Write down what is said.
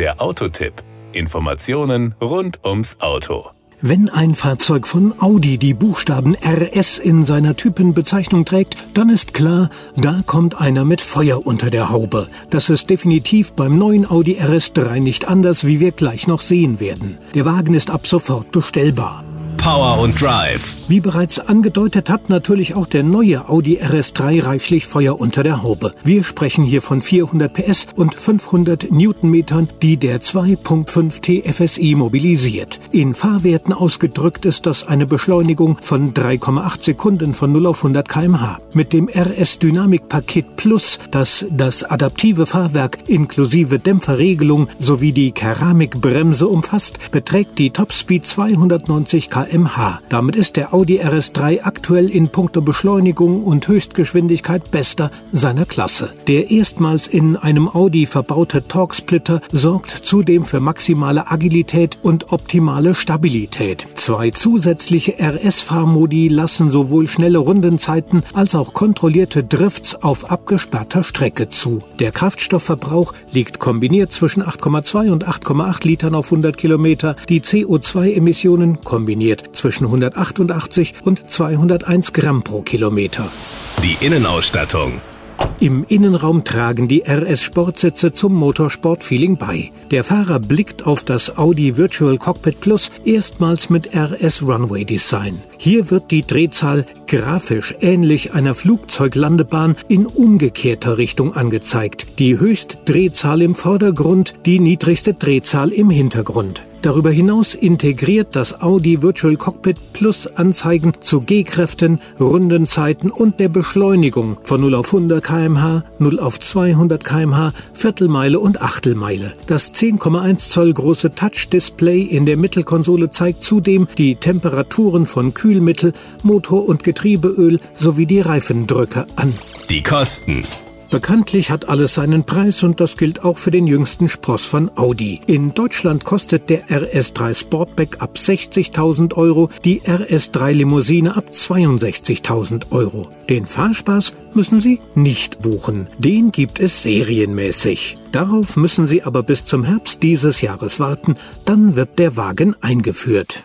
Der Autotipp. Informationen rund ums Auto. Wenn ein Fahrzeug von Audi die Buchstaben RS in seiner Typenbezeichnung trägt, dann ist klar, da kommt einer mit Feuer unter der Haube. Das ist definitiv beim neuen Audi RS3 nicht anders, wie wir gleich noch sehen werden. Der Wagen ist ab sofort bestellbar. Power und Drive. Wie bereits angedeutet hat natürlich auch der neue Audi RS3 reichlich Feuer unter der Haube. Wir sprechen hier von 400 PS und 500 Newtonmetern, die der 2.5 TFSI mobilisiert. In Fahrwerten ausgedrückt ist das eine Beschleunigung von 3,8 Sekunden von 0 auf 100 kmh. Mit dem RS Dynamic Paket Plus, das das adaptive Fahrwerk inklusive Dämpferregelung sowie die Keramikbremse umfasst, beträgt die Topspeed 290 km kmh. Damit ist der Audi RS3 aktuell in puncto Beschleunigung und Höchstgeschwindigkeit bester seiner Klasse. Der erstmals in einem Audi verbaute Torque-Splitter sorgt zudem für maximale Agilität und optimale Stabilität. Zwei zusätzliche RS-Fahrmodi lassen sowohl schnelle Rundenzeiten als auch kontrollierte Drifts auf abgesperrter Strecke zu. Der Kraftstoffverbrauch liegt kombiniert zwischen 8,2 und 8,8 Litern auf 100 Kilometer. Die CO2-Emissionen kombiniert zwischen 188 und 201 Gramm pro Kilometer. Die Innenausstattung. Im Innenraum tragen die RS-Sportsitze zum Motorsport-Feeling bei. Der Fahrer blickt auf das Audi Virtual Cockpit Plus erstmals mit RS Runway Design. Hier wird die Drehzahl grafisch ähnlich einer Flugzeuglandebahn in umgekehrter Richtung angezeigt. Die Höchstdrehzahl im Vordergrund, die niedrigste Drehzahl im Hintergrund. Darüber hinaus integriert das Audi Virtual Cockpit Plus Anzeigen zu G-Kräften, Rundenzeiten und der Beschleunigung von 0 auf 100 kmh, 0 auf 200 kmh, Viertelmeile und Achtelmeile. Das 10,1 Zoll große Touch-Display in der Mittelkonsole zeigt zudem die Temperaturen von Kühlmittel, Motor- und Getriebeöl sowie die Reifendrücke an. Die Kosten. Bekanntlich hat alles seinen Preis und das gilt auch für den jüngsten Spross von Audi. In Deutschland kostet der RS3 Sportback ab 60.000 Euro, die RS3 Limousine ab 62.000 Euro. Den Fahrspaß müssen Sie nicht buchen. Den gibt es serienmäßig. Darauf müssen Sie aber bis zum Herbst dieses Jahres warten, dann wird der Wagen eingeführt.